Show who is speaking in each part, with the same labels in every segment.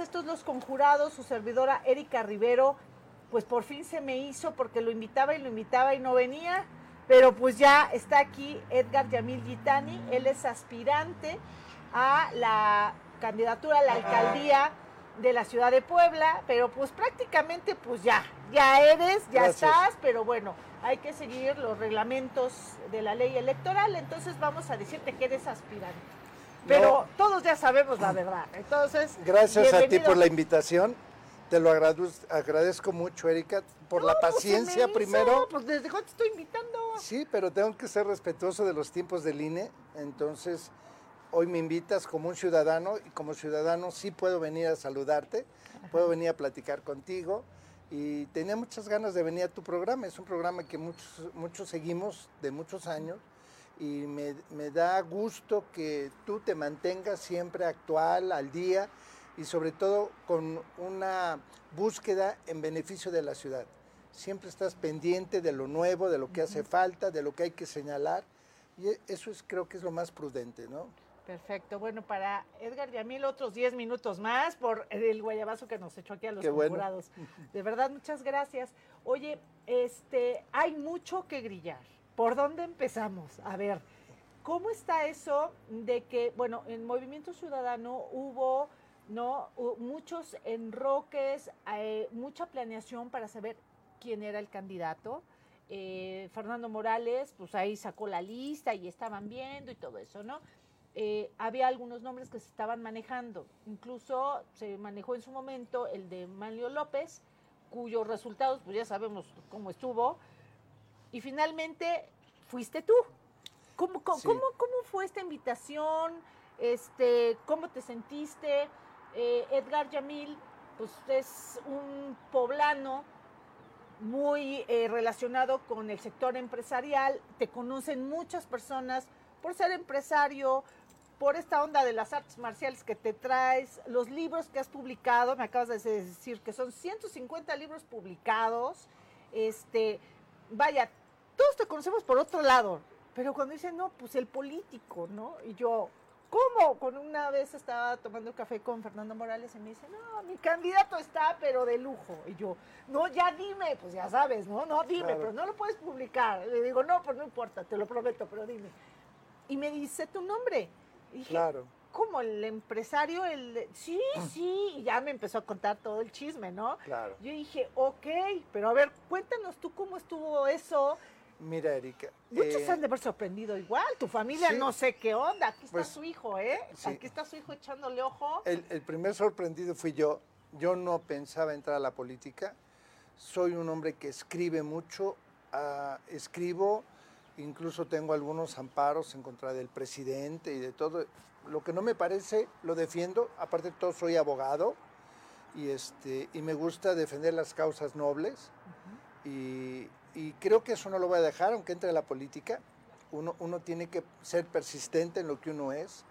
Speaker 1: Estos Los Conjurados, su servidora Erika Rivero. Pues por fin se me hizo porque lo invitaba y lo invitaba y no venía. Pero pues ya está aquí Edgar Yamil Gitani. Él es aspirante a la candidatura a la alcaldía de la ciudad de Puebla. Pero pues prácticamente pues ya, ya eres, ya estás. Pero bueno, hay que seguir los reglamentos de la ley electoral. Entonces vamos a decirte que eres aspirante. Pero todos ya sabemos la verdad. Entonces,
Speaker 2: gracias a ti por la invitación. Te lo agradezco, mucho, Erika, por la pues, paciencia primero.
Speaker 1: Pues desde cuándo te estoy invitando.
Speaker 2: Sí, pero tengo que ser respetuoso de los tiempos del INE. Entonces, hoy me invitas como un ciudadano y como ciudadano sí puedo venir a saludarte, puedo venir a platicar contigo. Y tenía muchas ganas de venir a tu programa. Es un programa que muchos, muchos seguimos de muchos años y me, da gusto que tú te mantengas siempre actual, al día y sobre todo con una búsqueda en beneficio de la ciudad. Siempre estás pendiente de lo nuevo, de lo que hace falta, de lo que hay que señalar y e, eso es, creo que es lo más prudente, ¿no?
Speaker 1: Perfecto. Bueno, para Edgar Yamil otros 10 minutos más por el guayabazo que nos echó aquí a los jurados. De verdad, muchas gracias. Oye, este, hay mucho que grillar. ¿Por dónde empezamos? A ver, ¿cómo está eso de que, bueno, en Movimiento Ciudadano hubo, ¿no? Muchos enroques, eh, mucha planeación para saber quién era el candidato. Eh, Fernando Morales, pues ahí sacó la lista y estaban viendo y todo eso, ¿no? Eh, había algunos nombres que se estaban manejando. Incluso se manejó en su momento el de Manlio López, cuyos resultados, pues ya sabemos cómo estuvo, y finalmente fuiste tú. ¿Cómo, cómo, fue esta invitación? Este, ¿Cómo te sentiste? Eh, Edgar Yamil, pues es un poblano muy eh, relacionado con el sector empresarial, te conocen muchas personas por ser empresario, por esta onda de las artes marciales que te traes, los libros que has publicado, me acabas de decir que son 150 libros publicados, este, vaya, todos te conocemos por otro lado, pero cuando dicen, no, pues el político, ¿no? Y yo, ¿cómo? Con una vez estaba tomando café con Fernando Morales y me dice, no, mi candidato está, pero de lujo. Y yo, no, ya dime, pues ya sabes, ¿no? No, dime, pero no lo puedes publicar. Le digo, no, pues no importa, te lo prometo, pero dime. Y me dice tu nombre. Y claro. ¿Cómo el empresario? El sí, sí, y ya me empezó a contar todo el chisme, ¿no? Claro. Yo dije, ok, pero a ver, cuéntanos tú cómo estuvo eso,
Speaker 2: Mira, Erika.
Speaker 1: Muchos eh, han de haber sorprendido igual. Tu familia no sé qué onda. Aquí está pues, su hijo, ¿eh? Aquí está su hijo echándole ojo.
Speaker 2: El, primer sorprendido fui yo. Yo no pensaba entrar a la política. Soy un hombre que escribe mucho. Ah, escribo, incluso tengo algunos amparos en contra del presidente y de todo. Lo que no me parece, lo defiendo. Aparte de todo, soy abogado y, este, y me gusta defender las causas nobles. Y y creo que eso no lo voy a dejar, aunque entre la política. Uno, uno tiene que ser persistente en lo que uno es,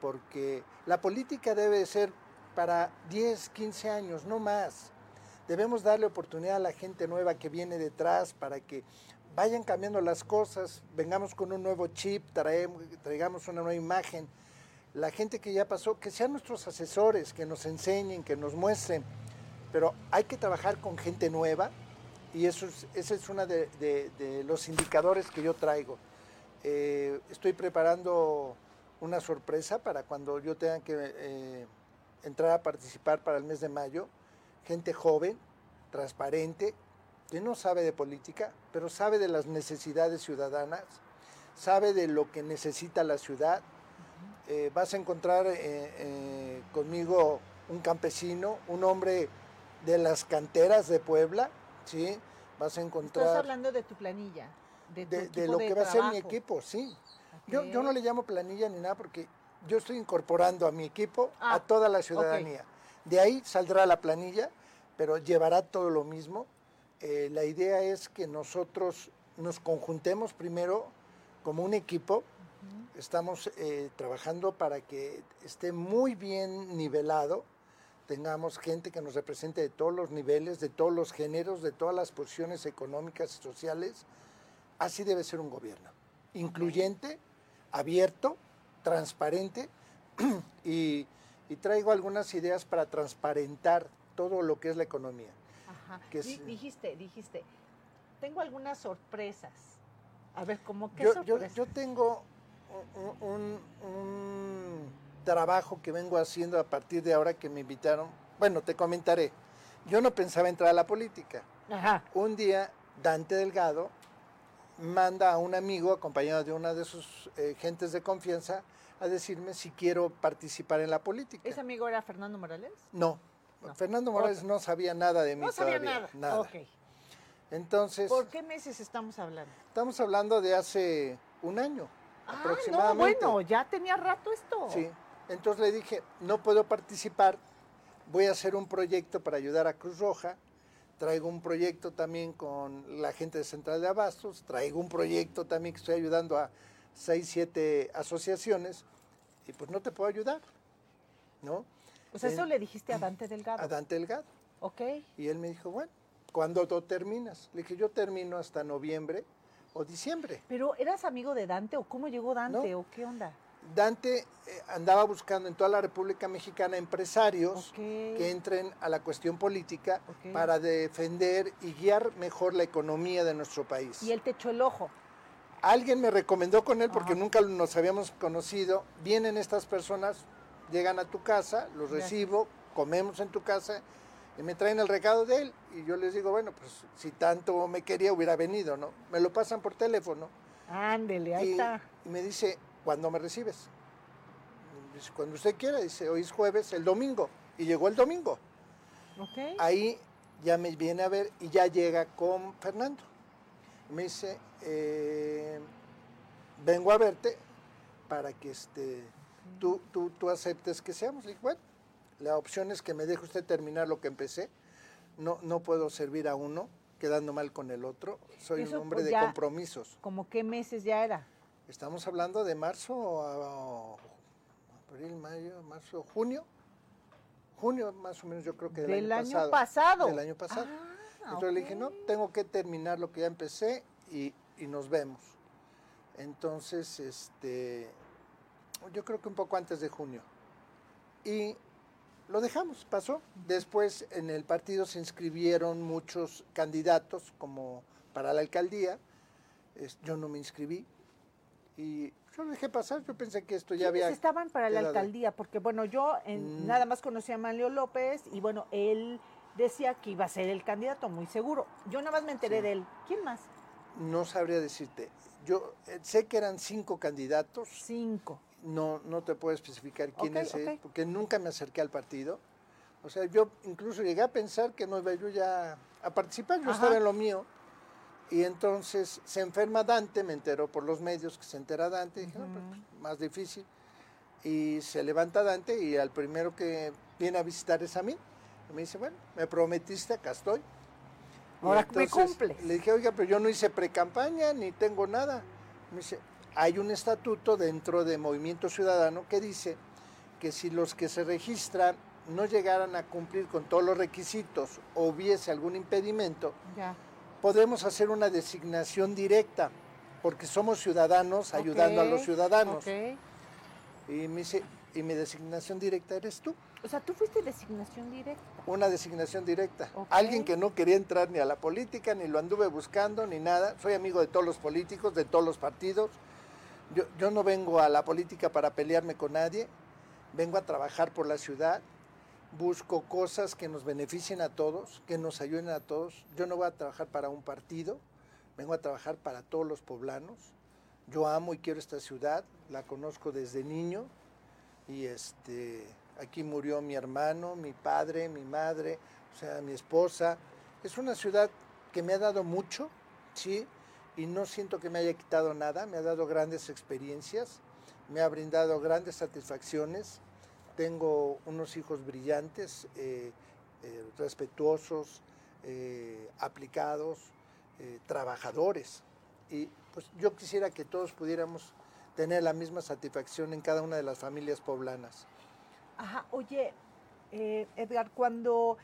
Speaker 2: porque la política debe ser para 10, 15 años, no más. Debemos darle oportunidad a la gente nueva que viene detrás para que vayan cambiando las cosas, vengamos con un nuevo chip, traemos, traigamos una nueva imagen. La gente que ya pasó, que sean nuestros asesores, que nos enseñen, que nos muestren, pero hay que trabajar con gente nueva, y eso es, ese es uno de, los indicadores que yo traigo. Eh, estoy preparando una sorpresa para cuando yo tenga que eh, entrar a participar para el mes de mayo. Gente joven, transparente, que no sabe de política, pero sabe de las necesidades ciudadanas, sabe de lo que necesita la ciudad. Eh, vas a encontrar conmigo un campesino, un hombre de las canteras de Puebla, ¿sí? Vas a encontrar...
Speaker 1: Estás hablando de tu planilla,
Speaker 2: de, de, lo que va a ser mi equipo, sí. Yo, yo no le llamo planilla ni nada porque yo estoy incorporando a mi equipo a ah, toda la ciudadanía. De ahí saldrá la planilla, pero llevará todo lo mismo. Eh, la idea es que nosotros nos conjuntemos primero como un equipo. Estamos eh, trabajando para que esté muy bien nivelado tengamos gente que nos represente de todos los niveles, de todos los géneros, de todas las posiciones económicas y sociales. Así debe ser un gobierno. Incluyente, abierto, transparente y, y traigo algunas ideas para transparentar todo lo que es la economía.
Speaker 1: Ajá. dijiste, dijiste, tengo algunas sorpresas. A ver, ¿cómo qué
Speaker 2: yo,
Speaker 1: sorpresas?
Speaker 2: Yo, tengo un, trabajo que vengo haciendo a partir de ahora que me invitaron. Bueno, te comentaré. Yo no pensaba entrar a la política. Ajá. Un día, Dante Delgado manda a un amigo, acompañado de una de sus eh, gentes de confianza, a decirme si quiero participar en la política.
Speaker 1: ¿Ese amigo era Fernando Morales?
Speaker 2: No. Fernando Morales no sabía nada de mí
Speaker 1: no sabía nada. nada.
Speaker 2: Entonces.
Speaker 1: ¿Por qué meses estamos hablando?
Speaker 2: Estamos hablando de hace un año ah, aproximadamente.
Speaker 1: No, bueno, ya tenía rato esto.
Speaker 2: Sí. Entonces le dije, no puedo participar, voy a hacer un proyecto para ayudar a Cruz Roja, traigo un proyecto también con la gente de Central de Abastos, traigo un proyecto también que estoy ayudando a seis, siete asociaciones, y pues no te puedo ayudar, ¿no?
Speaker 1: Pues eso le dijiste a Dante Delgado.
Speaker 2: A Dante Delgado.
Speaker 1: Ok.
Speaker 2: Y él me dijo, bueno, ¿cuándo tú terminas? Le dije, yo termino hasta noviembre o diciembre.
Speaker 1: ¿Pero eras amigo de Dante o cómo llegó Dante o qué onda?
Speaker 2: Dante eh, andaba buscando en toda la República Mexicana empresarios que entren a la cuestión política para defender y guiar mejor la economía de nuestro país.
Speaker 1: Y él te echó el ojo.
Speaker 2: Alguien me recomendó con él porque nunca nos habíamos conocido. Vienen estas personas, llegan a tu casa, los recibo, comemos en tu casa y me traen el recado de él. Y yo les digo, bueno, pues si tanto me quería hubiera venido, ¿no? Me lo pasan por teléfono.
Speaker 1: Ándele, ahí está.
Speaker 2: Y me dice, ¿cuándo me recibes? Dice, cuando usted quiera, dice, hoy es jueves, el domingo. Y llegó el domingo.
Speaker 1: Okay.
Speaker 2: Ahí ya me viene a ver y ya llega con Fernando. Me dice, eh, vengo a verte para que este, tú, tú, tú aceptes que seamos. Le dije, bueno, la opción es que me deje usted terminar lo que empecé. No, no puedo servir a uno quedando mal con el otro. Soy un hombre pues, de compromisos.
Speaker 1: ¿Cómo qué meses ya era?
Speaker 2: Estamos hablando de marzo a, abril, mayo, marzo, junio. Junio más o menos yo creo que
Speaker 1: del, año, pasado.
Speaker 2: Del año pasado. Ah, Entonces le dije, no, tengo que terminar lo que ya empecé y, y, nos vemos. Entonces, este, yo creo que un poco antes de junio. Y lo dejamos, pasó. Después en el partido se inscribieron muchos candidatos como para la alcaldía. Yo no me inscribí, y yo lo dejé pasar, yo pensé que esto ya había...
Speaker 1: estaban para la alcaldía? Porque bueno, yo mm. nada más conocía a Manlio López y bueno, él decía que iba a ser el candidato, muy seguro. Yo nada más me enteré de él. ¿Quién más?
Speaker 2: No sabría decirte. Yo eh, sé que eran cinco candidatos.
Speaker 1: Cinco.
Speaker 2: No, no te puedo especificar quién es él, porque nunca me acerqué al partido. O sea, yo incluso llegué a pensar que no iba yo ya a participar, yo estaba en lo mío y entonces se enferma Dante, me enteró por los medios que se entera Dante, dije, no, pues, más difícil. Y se levanta Dante y al primero que viene a visitar es a mí. Y me dice, bueno, me prometiste, acá estoy.
Speaker 1: Ahora me cumple.
Speaker 2: Le dije, oiga, pero yo no hice pre-campaña ni tengo nada. Me dice, hay un estatuto dentro de Movimiento Ciudadano que dice que si los que se registran no llegaran a cumplir con todos los requisitos o hubiese algún impedimento, ya podemos hacer una designación directa, porque somos ciudadanos ayudando a los ciudadanos. Y me dice, ¿y mi designación directa eres tú?
Speaker 1: O sea, tú fuiste designación directa.
Speaker 2: Una designación directa. Alguien que no quería entrar ni a la política, ni lo anduve buscando, ni nada. Soy amigo de todos los políticos, de todos los partidos. Yo, yo no vengo a la política para pelearme con nadie. Vengo a trabajar por la ciudad busco cosas que nos beneficien a todos, que nos ayuden a todos. Yo no voy a trabajar para un partido, vengo a trabajar para todos los poblanos. Yo amo y quiero esta ciudad, la conozco desde niño y este aquí murió mi hermano, mi padre, mi madre, o sea, mi esposa. Es una ciudad que me ha dado mucho, sí, y no siento que me haya quitado nada, me ha dado grandes experiencias, me ha brindado grandes satisfacciones tengo unos hijos brillantes, eh, eh, respetuosos, eh, aplicados, trabajadores. Y pues yo quisiera que todos pudiéramos tener la misma satisfacción en cada una de las familias poblanas.
Speaker 1: Ajá, oye, Edgar, cuando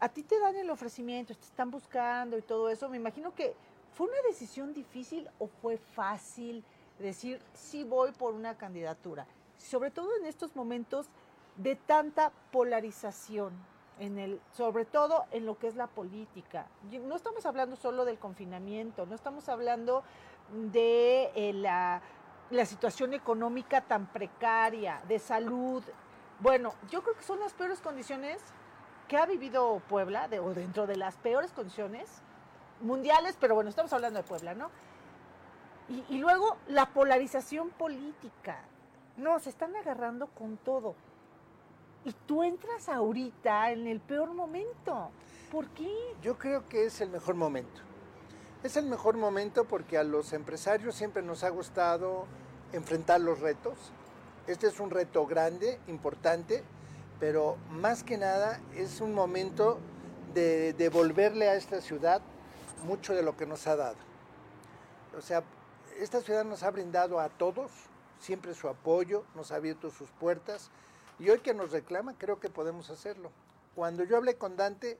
Speaker 1: a ti te dan el ofrecimiento, te están buscando y todo eso, me imagino que fue una decisión difícil o fue fácil decir sí voy por una candidatura. Sobre todo en estos momentos de tanta polarización? En el, sobre todo en lo que es la política. No estamos hablando solo del confinamiento, no estamos hablando de eh, la, la situación económica tan precaria, de salud. Bueno, yo creo que son las peores condiciones que ha vivido Puebla, o dentro de las peores condiciones mundiales, pero bueno, estamos hablando de Puebla, ¿no? Y, luego la polarización política. No, se están agarrando con todo. Y tú entras ahorita en el peor momento. ¿Por qué?
Speaker 2: Yo creo que es el mejor momento. Es el mejor momento porque a los empresarios siempre nos ha gustado enfrentar los retos. Este es un reto grande, importante, pero más que nada es un momento de devolverle a esta ciudad mucho de lo que nos ha dado. O sea, esta ciudad nos ha brindado a todos siempre su apoyo, nos ha abierto sus puertas y hoy que nos reclama creo que podemos hacerlo. Cuando yo hablé con Dante,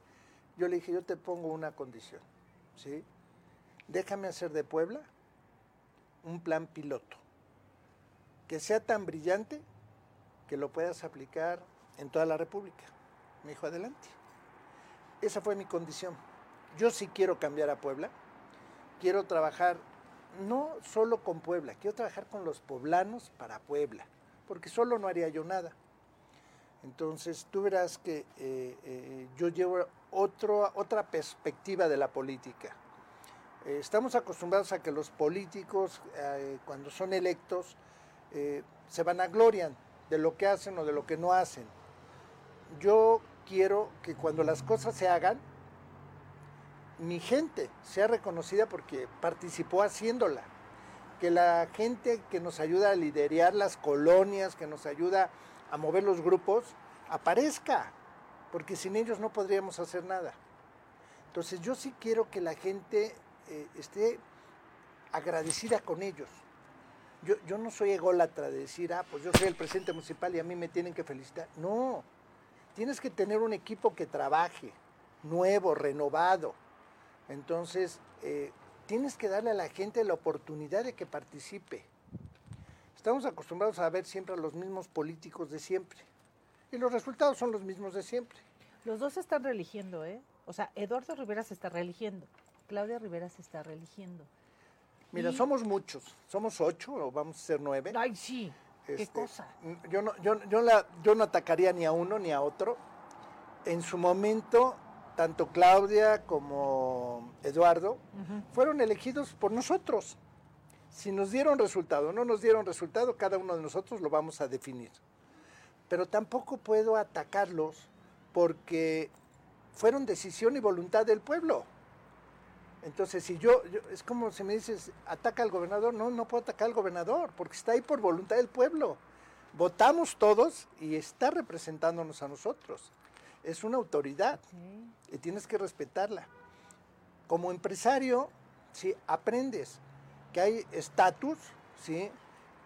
Speaker 2: yo le dije, yo te pongo una condición, ¿sí? Déjame hacer de Puebla un plan piloto, que sea tan brillante que lo puedas aplicar en toda la República. Me dijo, adelante. Esa fue mi condición. Yo sí quiero cambiar a Puebla, quiero trabajar no solo con Puebla, quiero trabajar con los poblanos para Puebla, porque solo no haría yo nada. Entonces tú verás que eh, eh, yo llevo otro, otra perspectiva de la política. Eh, estamos acostumbrados a que los políticos, cuando son electos, se van a glorian de lo que hacen o de lo que no hacen. Yo quiero que cuando las cosas se hagan, mi gente sea reconocida porque participó haciéndola. Que la gente que nos ayuda a liderar las colonias, que nos ayuda mover los grupos, aparezca, porque sin ellos no podríamos hacer nada. Entonces yo sí quiero que la gente eh, esté agradecida con ellos. Yo, yo no soy ególatra de decir, ah, pues yo soy el presidente municipal y a mí me tienen que felicitar. No, tienes que tener un equipo que trabaje, nuevo, renovado, entonces, eh, tienes que darle a la gente la oportunidad de que participe. Estamos acostumbrados a ver siempre a los mismos políticos de siempre. Y los resultados son los mismos de siempre.
Speaker 1: Los dos se están religiendo, ¿eh? O sea, Eduardo Rivera se está religiendo, Claudia Rivera se está religiendo.
Speaker 2: Mira, somos muchos, somos ocho o vamos a ser nueve.
Speaker 1: Ay, sí, qué este, cosa.
Speaker 2: Yo no, yo, yo, la, yo no atacaría ni a uno ni a otro. En su momento tanto Claudia como Eduardo fueron elegidos por nosotros. Si nos dieron resultado o no nos dieron resultado, cada uno de nosotros lo vamos a definir. Pero tampoco puedo atacarlos porque fueron decisión y voluntad del pueblo. Entonces, si yo, es como si me dices, ataca al gobernador, no, no puedo atacar al gobernador, porque está ahí por voluntad del pueblo. Votamos todos y está representándonos a nosotros es una autoridad y tienes que respetarla. Como empresario, ¿sí? aprendes que hay estatus, ¿sí?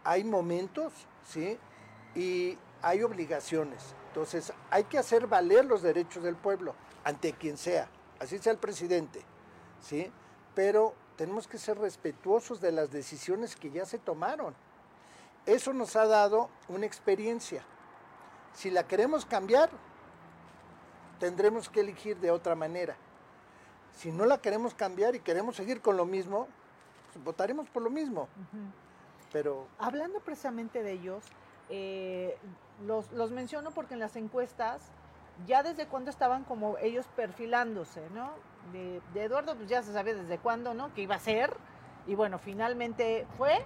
Speaker 2: hay momentos ¿sí? y hay obligaciones. Entonces hay que hacer valer los derechos del pueblo ante quien sea, así sea el presidente, ¿sí? pero tenemos que ser respetuosos de las decisiones que ya se tomaron. Eso nos ha dado una experiencia. Si la queremos cambiar, tendremos que elegir de otra manera. Si no la queremos cambiar y queremos seguir con lo mismo, votaremos por lo mismo. Pero
Speaker 1: hablando precisamente de ellos, eh, los, los, menciono porque en las encuestas ya desde cuándo estaban como ellos perfilándose, ¿no? De, de, Eduardo pues ya se sabía desde cuándo, ¿no? Que iba a ser y bueno, finalmente fue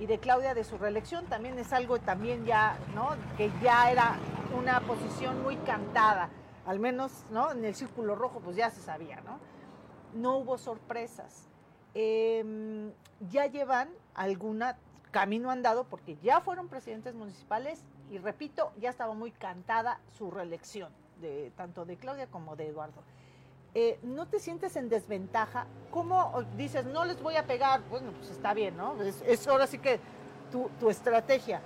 Speaker 1: y de Claudia de su reelección también es algo también ya, ¿no? Que ya era una posición muy cantada al menos, ¿no? En el círculo rojo, pues ya se sabía, ¿no? No hubo sorpresas. Em, ya llevan alguna camino andado porque ya fueron presidentes municipales y repito, ya estaba muy cantada su reelección, de, tanto de Claudia como de Eduardo. Eh, ¿No te sientes en desventaja? ¿Cómo dices, no les voy a pegar? Bueno, pues está bien, ¿no? Es, ahora sí que tu, tu estrategia.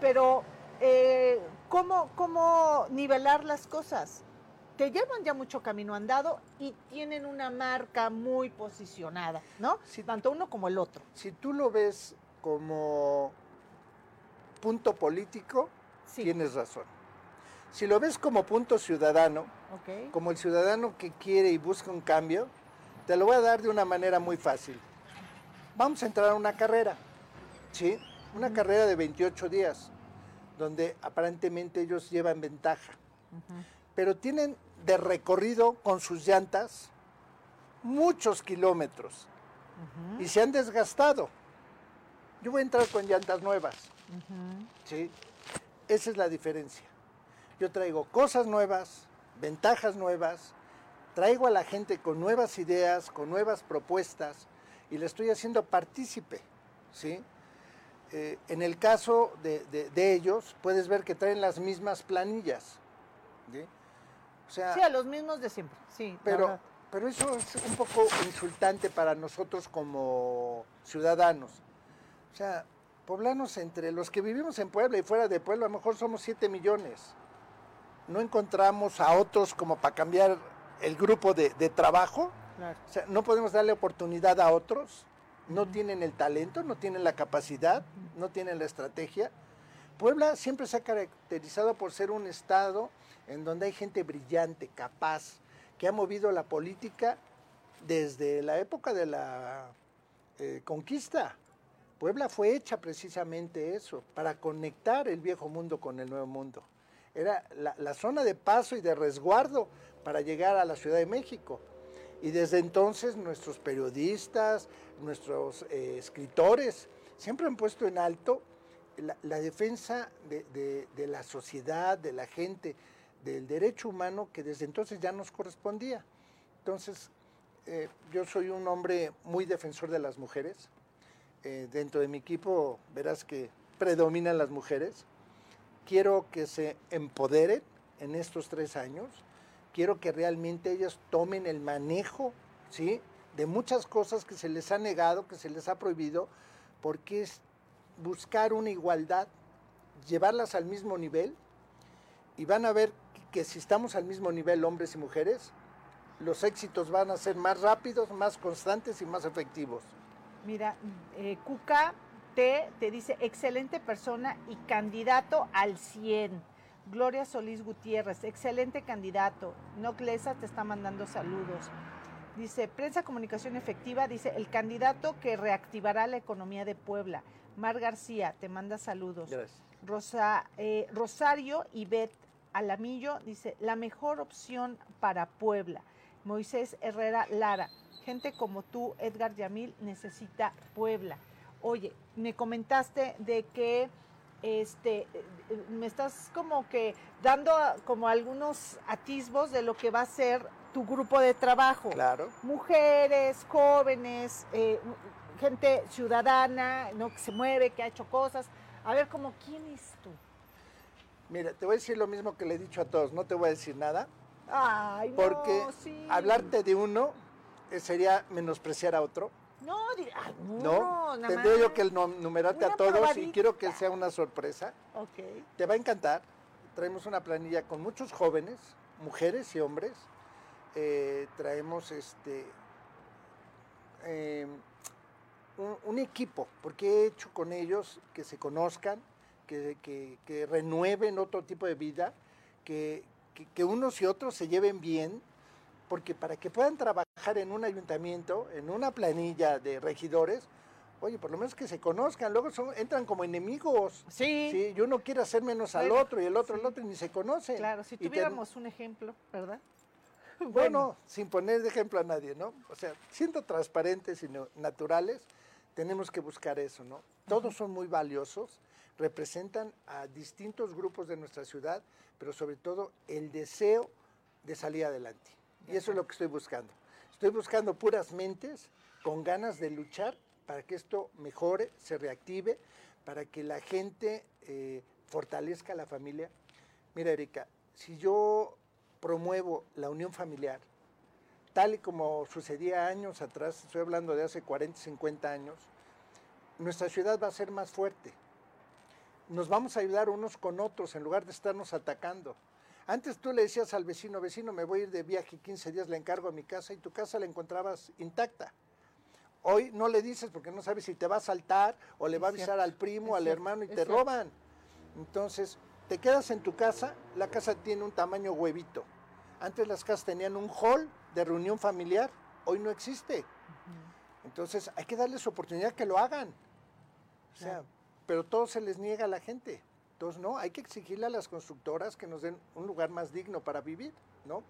Speaker 1: Pero eh, ¿cómo, ¿cómo nivelar las cosas? Te llevan ya mucho camino andado y tienen una marca muy posicionada, ¿no? Tanto uno como el otro.
Speaker 2: Si tú lo ves como punto político, tienes razón. Si lo ves como punto ciudadano, como el ciudadano que quiere y busca un cambio, te lo voy a dar de una manera muy fácil. Vamos a entrar a una carrera, ¿sí? Una carrera de 28 días, donde aparentemente ellos llevan ventaja. Pero tienen de recorrido con sus llantas muchos kilómetros y se han desgastado. Yo voy a entrar con llantas nuevas. ¿sí? Esa es la diferencia. Yo traigo cosas nuevas, ventajas nuevas, traigo a la gente con nuevas ideas, con nuevas propuestas y le estoy haciendo partícipe. ¿sí? Eh, en el caso de, ellos, puedes ver que traen las mismas planillas.
Speaker 1: O sea, sí, a los mismos de siempre, sí.
Speaker 2: Pero, pero eso es un poco insultante para nosotros como ciudadanos. O sea, poblanos entre los que vivimos en Puebla y fuera de Puebla, a lo mejor somos 7 millones. No encontramos a otros como para cambiar el grupo de, trabajo. O sea, no podemos darle oportunidad a otros. No tienen el talento, no tienen la capacidad, no tienen la estrategia. Puebla siempre se ha caracterizado por ser un estado en donde hay gente brillante, capaz, que ha movido la política desde la época de la eh, conquista. Puebla fue hecha precisamente eso, para conectar el viejo mundo con el nuevo mundo. Era la, zona de paso y de resguardo para llegar a la Ciudad de México. Y desde entonces nuestros periodistas, nuestros eh, escritores, siempre han puesto en alto la, defensa de, la sociedad, de la gente, del derecho humano que desde entonces ya nos correspondía. Entonces, eh, yo soy un hombre muy defensor de las mujeres. Eh, dentro de mi equipo verás que predominan las mujeres. Quiero que se empoderen en estos tres años. Quiero que realmente ellas tomen el manejo ¿sí? de muchas cosas que se les ha negado, que se les ha prohibido, porque es buscar una igualdad, llevarlas al mismo nivel y van a ver que si estamos al mismo nivel hombres y mujeres, los éxitos van a ser más rápidos, más constantes y más efectivos.
Speaker 1: Mira, eh, Cuca T te dice, excelente persona y candidato al 100. Gloria Solís Gutiérrez, excelente candidato. Noclesa te está mandando saludos. Dice, prensa comunicación efectiva, dice, el candidato que reactivará la economía de Puebla. Mar García, te manda saludos. Gracias. Rosa, eh, Rosario Beth Alamillo dice, la mejor opción para Puebla. Moisés Herrera Lara, gente como tú, Edgar Yamil, necesita Puebla. Oye, me comentaste de que este, me estás como que dando como algunos atisbos de lo que va a ser tu grupo de trabajo.
Speaker 2: Claro.
Speaker 1: Mujeres, jóvenes, eh, gente ciudadana, ¿no? que se mueve, que ha hecho cosas. A ver, como, ¿quién es tú?
Speaker 2: Mira, te voy a decir lo mismo que le he dicho a todos, no te voy a decir nada.
Speaker 1: Ay,
Speaker 2: porque hablarte de uno eh, sería menospreciar a otro.
Speaker 1: No, no,
Speaker 2: no tendría yo que numerarte a todos y quiero que sea una sorpresa.
Speaker 1: Ok.
Speaker 2: Te va a encantar. Traemos una planilla con muchos jóvenes, mujeres y hombres. Eh, traemos este em, un, equipo, porque he hecho con ellos que se conozcan, que, renueven otro tipo de vida, que, unos y otros se lleven bien, porque para que puedan trabajar en un ayuntamiento, en una planilla de regidores, oye, por lo menos que se conozcan, luego son, entran como enemigos.
Speaker 1: Sí.
Speaker 2: sí. Y uno quiere hacer menos al otro y el otro al otro y ni se conoce.
Speaker 1: Claro, si tuviéramos un ejemplo, ¿verdad?
Speaker 2: Bueno, sin poner de ejemplo a nadie, ¿no? O sea, siendo transparentes y naturales, tenemos que buscar eso, ¿no? Todos son muy valiosos representan a distintos grupos de nuestra ciudad, pero sobre todo el deseo de salir adelante. Y eso es lo que estoy buscando. Estoy buscando puras mentes con ganas de luchar para que esto mejore, se reactive, para que la gente eh, fortalezca la familia. Mira, Erika, si yo promuevo la unión familiar, tal y como sucedía años atrás, estoy hablando de hace 40, 50 años, nuestra ciudad va a ser más fuerte, nos vamos a ayudar unos con otros en lugar de estarnos atacando. Antes tú le decías al vecino, vecino, me voy a ir de viaje 15 días, le encargo a mi casa y tu casa la encontrabas intacta. Hoy no le dices porque no sabes si te va a saltar o le va a avisar al primo, al hermano y te roban. Entonces, te quedas en tu casa, la casa tiene un tamaño huevito. Antes las casas tenían un hall de reunión familiar, hoy no existe. Entonces hay que darles oportunidad que lo hagan. O sea, pero todo se les niega a la gente. Entonces, no, hay que exigirle a las constructoras que nos den un lugar más digno para vivir, ¿no?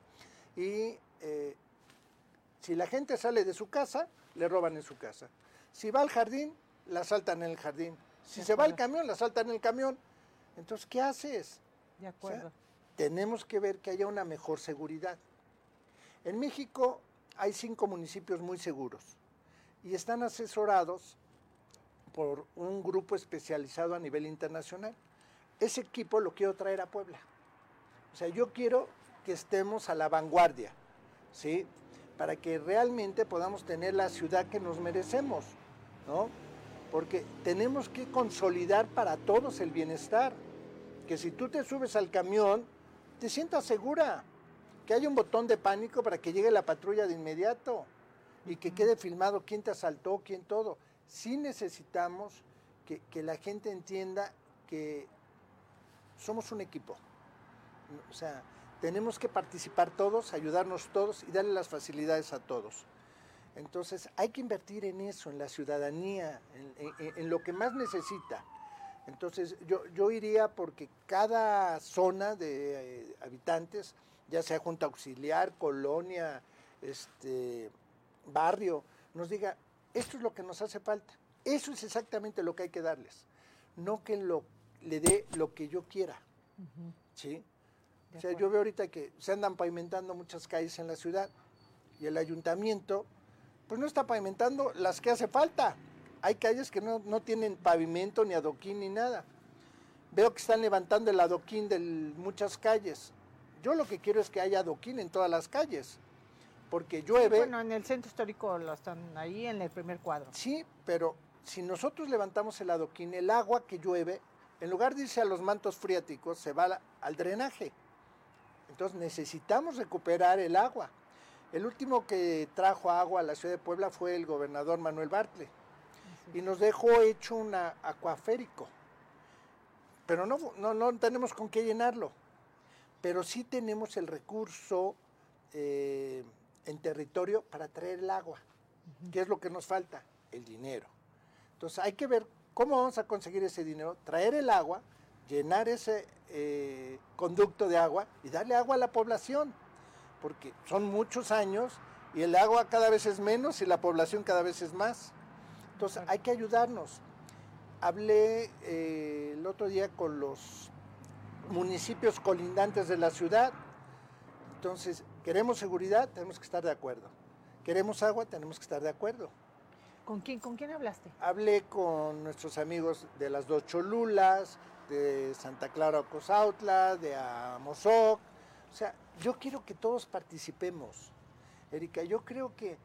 Speaker 2: Y eh, si la gente sale de su casa, le roban en su casa. Si va al jardín, la asaltan en el jardín. Si se va al camión, la asaltan en el camión. Entonces, ¿qué haces?
Speaker 1: De acuerdo.
Speaker 2: tenemos que ver que haya una mejor seguridad. En México hay cinco municipios muy seguros y están asesorados por un grupo especializado a nivel internacional. Ese equipo lo quiero traer a Puebla. O sea, yo quiero que estemos a la vanguardia, ¿sí? Para que realmente podamos tener la ciudad que nos merecemos, ¿no? Porque tenemos que consolidar para todos el bienestar. Que si tú te subes al camión, te sientas segura. Que haya un botón de pánico para que llegue la patrulla de inmediato y que quede filmado quién te asaltó, quién todo. Sí necesitamos que, que la gente entienda que somos un equipo. O sea, tenemos que participar todos, ayudarnos todos y darle las facilidades a todos. Entonces hay que invertir en eso, en la ciudadanía, en, lo que más necesita. Entonces yo, yo iría porque cada zona de eh, habitantes, ya sea junta auxiliar, colonia, este, barrio, nos diga, esto es lo que nos hace falta. Eso es exactamente lo que hay que darles. No que lo le dé lo que yo quiera. ¿Sí? O sea, yo veo ahorita que se andan pavimentando muchas calles en la ciudad y el ayuntamiento, pues no está pavimentando las que hace falta. Hay calles que no, tienen pavimento, ni adoquín, ni nada. Veo que están levantando el adoquín de muchas calles. Yo lo que quiero es que haya adoquín en todas las calles, porque llueve.
Speaker 1: bueno, en el centro histórico lo están ahí en el primer cuadro.
Speaker 2: Sí, pero si nosotros levantamos el adoquín, el agua que llueve en lugar de irse a los mantos friáticos, se va al drenaje. Entonces necesitamos recuperar el agua. El último que trajo agua a la ciudad de Puebla fue el gobernador Manuel Bartle y nos dejó hecho un acuaférico. Pero no, no, tenemos con qué llenarlo. Pero sí tenemos el recurso eh, en territorio para traer el agua. ¿Qué es lo que nos falta? El dinero. Entonces hay que ver ¿Cómo vamos a conseguir ese dinero? Traer el agua, llenar ese eh, conducto de agua y darle agua a la población, porque son muchos años y el agua cada vez es menos y la población cada vez es más. Entonces hay que ayudarnos. Hablé eh, el otro día con los municipios colindantes de la ciudad. Entonces, queremos seguridad, tenemos que estar de acuerdo. Queremos agua, tenemos que estar de acuerdo.
Speaker 1: ¿Con quién, ¿Con quién hablaste?
Speaker 2: Hablé con nuestros amigos de las dos Cholulas, de Santa Clara Ocosautla, de Amozoc. O sea, yo quiero que todos participemos. Erika, yo creo que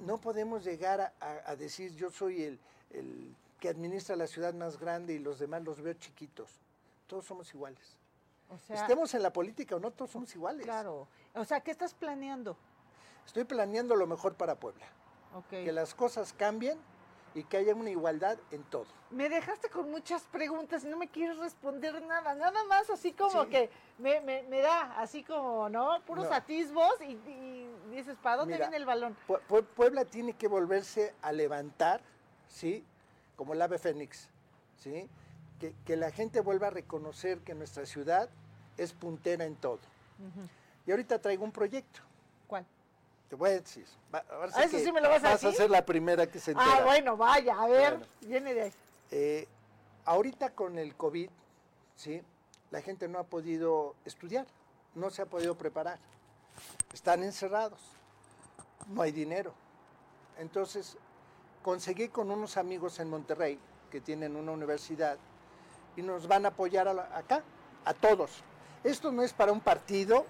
Speaker 2: no, podemos llegar a, decir yo soy el, que administra la ciudad más grande y los demás los veo chiquitos. Todos somos iguales. O sea, Estemos en la política o no, todos somos iguales.
Speaker 1: Claro. O sea, ¿qué estás planeando?
Speaker 2: Estoy planeando lo mejor para Puebla que las cosas cambien y que haya una igualdad en todo.
Speaker 1: Me dejaste con muchas preguntas y no me quieres responder nada, nada más así como que me, da, así como, ¿no? Puros atisbos y, dices, ¿para dónde viene el balón?
Speaker 2: Puebla tiene que volverse a levantar, ¿sí? Como el ave fénix, ¿sí? Que, la gente vuelva a reconocer que nuestra ciudad es puntera en todo. Y ahorita traigo un proyecto.
Speaker 1: ¿Cuál?
Speaker 2: Te voy a decir.
Speaker 1: Ah, eso sí me lo vas a decir.
Speaker 2: Vas a ser la primera que se ah, entera.
Speaker 1: Ah, bueno, vaya, a ver, viene de ahí.
Speaker 2: Eh, ahorita con el COVID, ¿sí? La gente no ha podido estudiar, no se ha podido preparar. Están encerrados, no hay dinero. Entonces, conseguí con unos amigos en Monterrey que tienen una universidad y nos van a apoyar acá, a todos. Esto no es para un partido,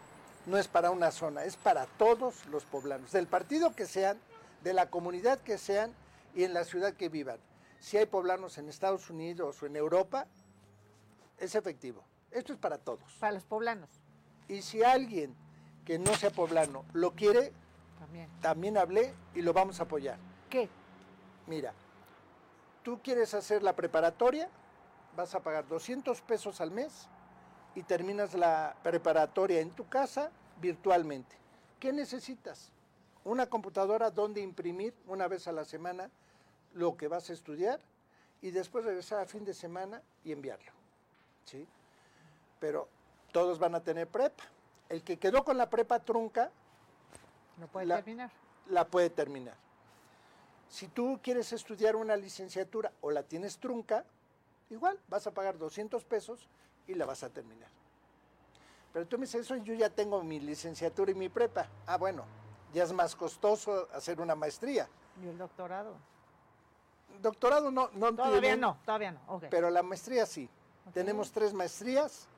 Speaker 2: no es para una zona, es para todos los poblanos, del partido que sean, de la comunidad que sean y en la ciudad que vivan. Si hay poblanos en Estados Unidos o en Europa, es efectivo. Esto es para todos.
Speaker 1: Para los poblanos.
Speaker 2: Y si alguien que no sea poblano lo quiere, también, también hablé y lo vamos a apoyar.
Speaker 1: ¿Qué?
Speaker 2: Mira, tú quieres hacer la preparatoria, vas a pagar 200 pesos al mes y terminas la preparatoria en tu casa virtualmente. ¿Qué necesitas? Una computadora donde imprimir una vez a la semana lo que vas a estudiar y después regresar a fin de semana y enviarlo. ¿sí? Pero todos van a tener prepa. El que quedó con la prepa trunca,
Speaker 1: no puede terminar.
Speaker 2: La puede terminar. Si tú quieres estudiar una licenciatura o la tienes trunca, igual vas a pagar 200 pesos y la vas a terminar. Pero tú me dices, eso yo ya tengo mi licenciatura y mi prepa. Ah, bueno, ya es más costoso hacer una maestría.
Speaker 1: ¿Y el doctorado?
Speaker 2: Doctorado no, no
Speaker 1: Todavía no, todavía no.
Speaker 2: Pero la maestría sí. Tenemos tres maestrías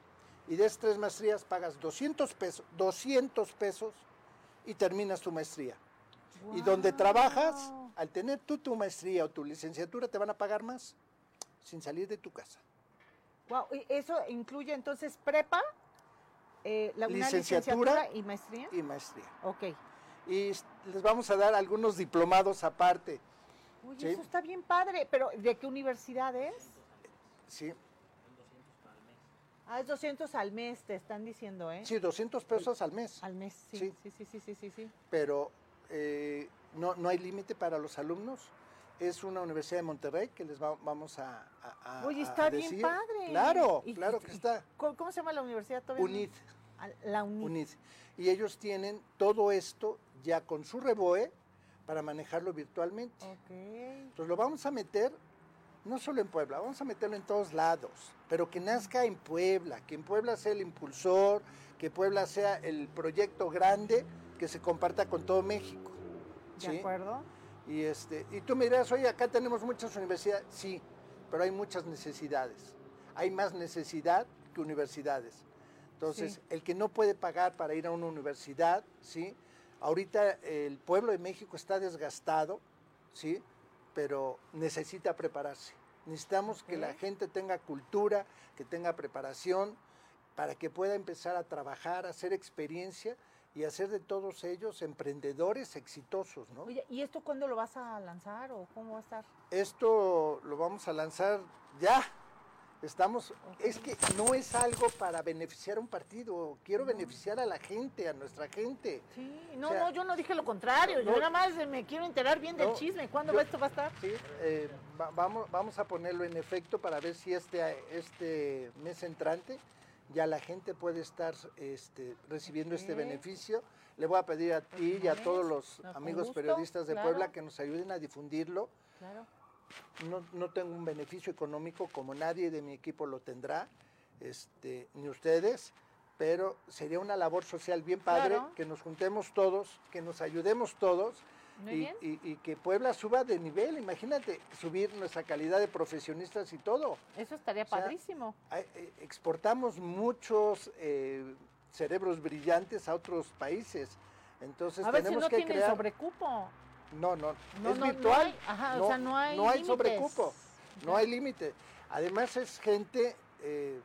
Speaker 2: y de esas tres maestrías pagas 200 pesos, 200 pesos y terminas tu maestría. Y donde trabajas, al tener tú tu maestría o tu licenciatura, te van a pagar más sin salir de tu casa.
Speaker 1: Wow, ¿eso incluye entonces prepa, eh, la, licenciatura, y maestría?
Speaker 2: Y maestría.
Speaker 1: Ok.
Speaker 2: Y les vamos a dar algunos diplomados aparte.
Speaker 1: Uy, eso está bien padre, pero ¿de qué universidad es?
Speaker 2: Sí.
Speaker 1: Ah, es 200 al mes, te están diciendo, ¿eh?
Speaker 2: Sí, 200 pesos al mes.
Speaker 1: Al mes, sí. Sí, sí, sí, sí, sí, sí.
Speaker 2: Pero eh, no, no hay límite para los alumnos. Es una universidad de Monterrey que les vamos a, a,
Speaker 1: Oye, está bien padre.
Speaker 2: Claro, claro que está.
Speaker 1: ¿cómo, se llama la universidad
Speaker 2: todavía? UNID.
Speaker 1: La UNID.
Speaker 2: Y ellos tienen todo esto ya con su reboe para manejarlo virtualmente.
Speaker 1: Ok.
Speaker 2: Entonces lo vamos a meter no solo en Puebla, vamos a meterlo en todos lados, pero que nazca en Puebla, que en Puebla sea el impulsor, que Puebla sea el proyecto grande que se comparta con todo México.
Speaker 1: ¿De acuerdo?
Speaker 2: Y, este, y tú me dirás, oye, acá tenemos muchas universidades. Sí, pero hay muchas necesidades. Hay más necesidad que universidades. Entonces, el que no puede pagar para ir a una universidad, ¿sí? Ahorita el pueblo de México está desgastado, ¿sí? Pero necesita prepararse. Necesitamos que la gente tenga cultura, que tenga preparación, para que pueda empezar a trabajar, a hacer experiencia y hacer de todos ellos emprendedores exitosos, ¿no?
Speaker 1: Oye, ¿y esto cuándo lo vas a lanzar o cómo va a estar?
Speaker 2: Esto lo vamos a lanzar ya. Estamos, es que no es algo para beneficiar a un partido, quiero beneficiar a la gente, a nuestra gente.
Speaker 1: Sí, no, no, yo no dije lo contrario, yo nada más me quiero enterar bien del chisme, ¿cuándo esto va a estar?
Speaker 2: Sí, eh, vamos, vamos a ponerlo en efecto para ver si este, este mes entrante ya la gente puede estar este, recibiendo este beneficio. Le voy a pedir a ti y a todos los amigos periodistas de Puebla que nos ayuden a difundirlo. No, no, tengo un beneficio económico como nadie de mi equipo lo tendrá, este, ni ustedes, pero sería una labor social bien padre que nos juntemos todos, que nos ayudemos todos y, que Puebla suba de nivel. Imagínate, subir nuestra calidad de profesionistas y todo.
Speaker 1: Eso estaría padrísimo.
Speaker 2: Eh, exportamos muchos eh, cerebros brillantes a otros países. Entonces
Speaker 1: a
Speaker 2: tenemos si no
Speaker 1: que crear... sobrecupo.
Speaker 2: No, no, es virtual.
Speaker 1: No hay, no hay,
Speaker 2: no hay sobrecupo, no hay límite. Además es gente eh,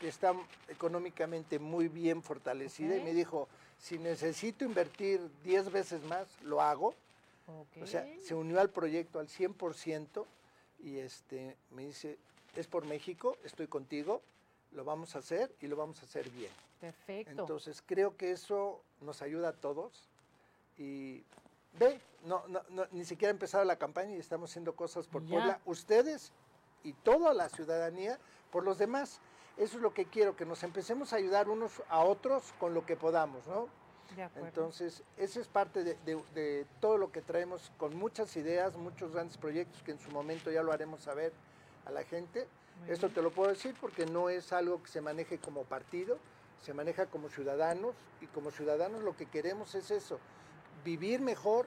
Speaker 2: que está económicamente muy bien fortalecida y me dijo, si necesito invertir 10 veces más, lo hago. O sea, se unió al proyecto al 100% y este, me dice, es por México, estoy contigo, lo vamos a hacer y lo vamos a hacer bien.
Speaker 1: Perfecto.
Speaker 2: Entonces creo que eso nos ayuda a todos y ve, no, no, ni siquiera ha empezado la campaña y estamos haciendo cosas por Puebla, ustedes y toda la ciudadanía por los demás. Eso es lo que quiero, que nos empecemos a ayudar unos a otros con lo que podamos, ¿no? Entonces, esa es parte de, todo lo que traemos con muchas ideas, muchos grandes proyectos que en su momento ya lo haremos saber a la gente. Esto te lo puedo decir porque no es algo que se maneje como partido, se maneja como ciudadanos y como ciudadanos lo que queremos es eso, vivir mejor,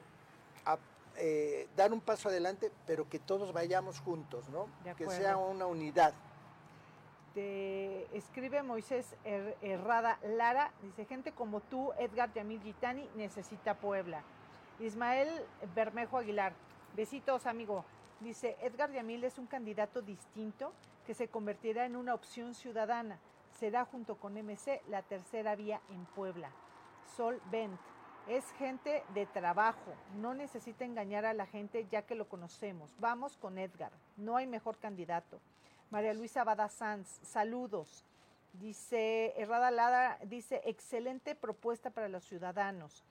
Speaker 2: eh, dar un paso adelante, pero que todos vayamos juntos, ¿no? Que sea una unidad.
Speaker 1: Este, escribe Moisés Herrada Lara, dice, gente como tú, Edgar Yamil Gitani, necesita Puebla. Ismael Bermejo Aguilar, besitos amigo. Dice, Edgar Yamil es un candidato distinto que se convertirá en una opción ciudadana. Será junto con MC la tercera vía en Puebla. Sol Bent, es gente de trabajo, no necesita engañar a la gente ya que lo conocemos. Vamos con Edgar, no hay mejor candidato. María Luisa Bada Sanz, saludos. Dice Errada Lada, dice, excelente propuesta para los ciudadanos.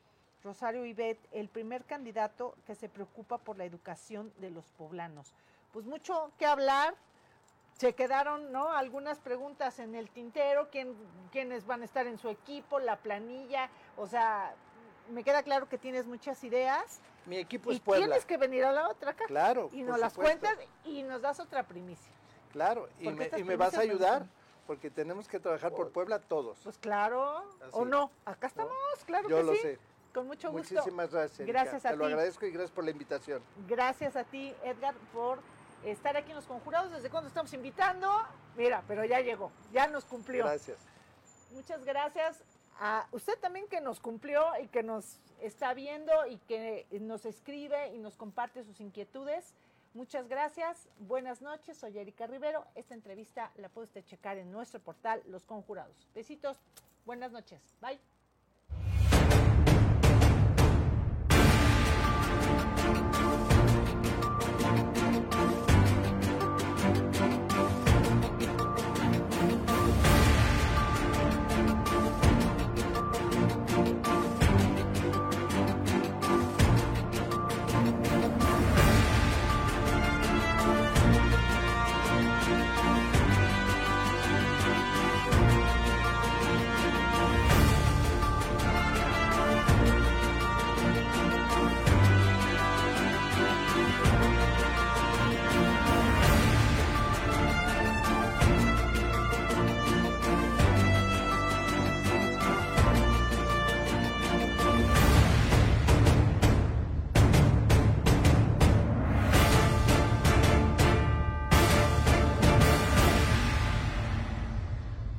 Speaker 1: Rosario Ibet, el primer candidato que se preocupa por la educación de los poblanos. Pues mucho que hablar, se quedaron ¿no? algunas preguntas en el tintero, ¿quién, quiénes van a estar en su equipo, la planilla, o sea, me queda claro que tienes muchas ideas.
Speaker 2: Mi equipo es
Speaker 1: y Tienes que venir a la otra acá.
Speaker 2: Claro.
Speaker 1: Y nos las cuentas y nos das otra primicia.
Speaker 2: Claro, y me, vas a ayudar. Porque tenemos que trabajar por Puebla todos.
Speaker 1: Pues claro, o no, acá estamos, claro
Speaker 2: Yo
Speaker 1: que
Speaker 2: lo sé.
Speaker 1: Con mucho gusto.
Speaker 2: Muchísimas gracias.
Speaker 1: Gracias a
Speaker 2: ti. Te lo agradezco y gracias por la invitación.
Speaker 1: Gracias a ti, Edgar, por estar aquí en los conjurados. ¿Desde cuando estamos invitando? Mira, pero ya llegó, ya nos cumplió.
Speaker 2: Gracias.
Speaker 1: Muchas gracias a usted también que nos cumplió y que nos está viendo y que nos escribe y nos comparte sus inquietudes. Muchas gracias, buenas noches, soy Erika Rivero. Esta entrevista la puede usted checar en nuestro portal Los Conjurados. Besitos, buenas noches, bye.